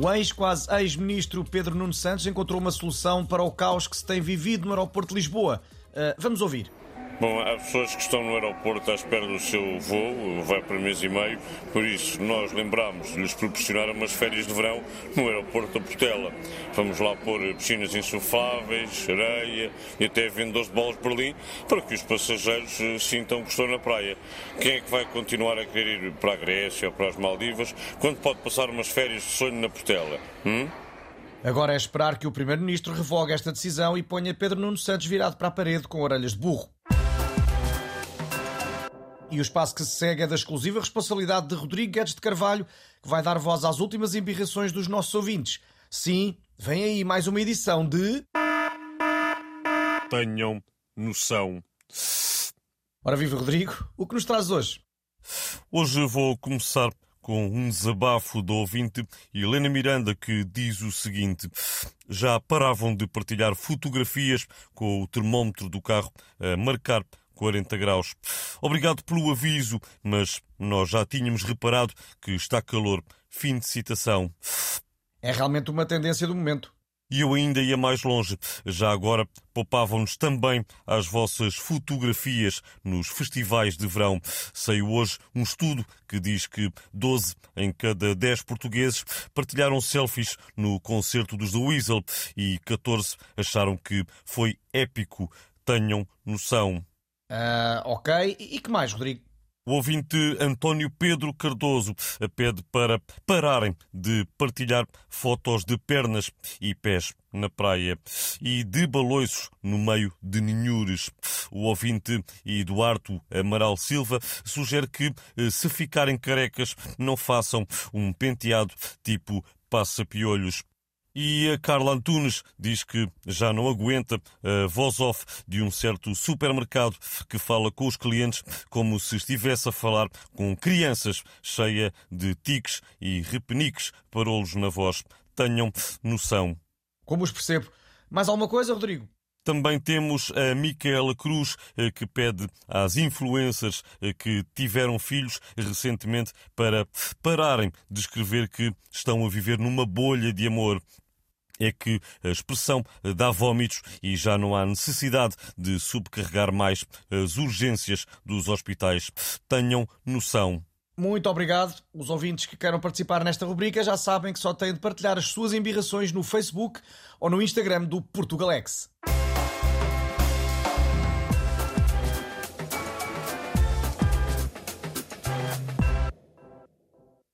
O ex-quase ex-ministro Pedro Nuno Santos encontrou uma solução para o caos que se tem vivido no aeroporto de Lisboa. Uh, vamos ouvir. Bom, há pessoas que estão no aeroporto à espera do seu voo, vai para mês e meio, por isso nós lembramos de lhes proporcionar umas férias de verão no aeroporto da Portela. Vamos lá pôr piscinas insufláveis, areia e até vendedores de bolas de Berlim para que os passageiros eh, sintam que estão na praia. Quem é que vai continuar a querer ir para a Grécia ou para as Maldivas quando pode passar umas férias de sonho na Portela? Hum? Agora é esperar que o Primeiro-Ministro revogue esta decisão e ponha Pedro Nuno Santos virado para a parede com orelhas de burro. E o espaço que se segue é da exclusiva responsabilidade de Rodrigo Guedes de Carvalho, que vai dar voz às últimas embirrações dos nossos ouvintes. Sim, vem aí mais uma edição de. Tenham noção. Ora, viva Rodrigo, o que nos traz hoje? Hoje vou começar com um desabafo do ouvinte Helena Miranda que diz o seguinte: Já paravam de partilhar fotografias com o termómetro do carro a marcar 40 graus. Obrigado pelo aviso, mas nós já tínhamos reparado que está calor. Fim de citação. É realmente uma tendência do momento. E eu ainda ia mais longe. Já agora poupavam-nos também as vossas fotografias nos festivais de verão. Saiu hoje um estudo que diz que 12 em cada 10 portugueses partilharam selfies no concerto dos The Weasel e 14 acharam que foi épico. Tenham noção. Uh, ok. E, e que mais, Rodrigo? O ouvinte António Pedro Cardoso pede para pararem de partilhar fotos de pernas e pés na praia e de baloiços no meio de ninhures. O ouvinte Eduardo Amaral Silva sugere que, eh, se ficarem carecas, não façam um penteado tipo passa-piolhos. E a Carla Antunes diz que já não aguenta a voz off de um certo supermercado que fala com os clientes como se estivesse a falar com crianças, cheia de tiques e repeniques, parolos na voz. Tenham noção. Como os percebo. Mais alguma coisa, Rodrigo? Também temos a Micaela Cruz, eh, que pede às influencers eh, que tiveram filhos recentemente para pararem de escrever que estão a viver numa bolha de amor é que a expressão dá vômitos e já não há necessidade de subcarregar mais as urgências dos hospitais. Tenham noção. Muito obrigado. Os ouvintes que queiram participar nesta rubrica já sabem que só têm de partilhar as suas embirrações no Facebook ou no Instagram do Portugalex.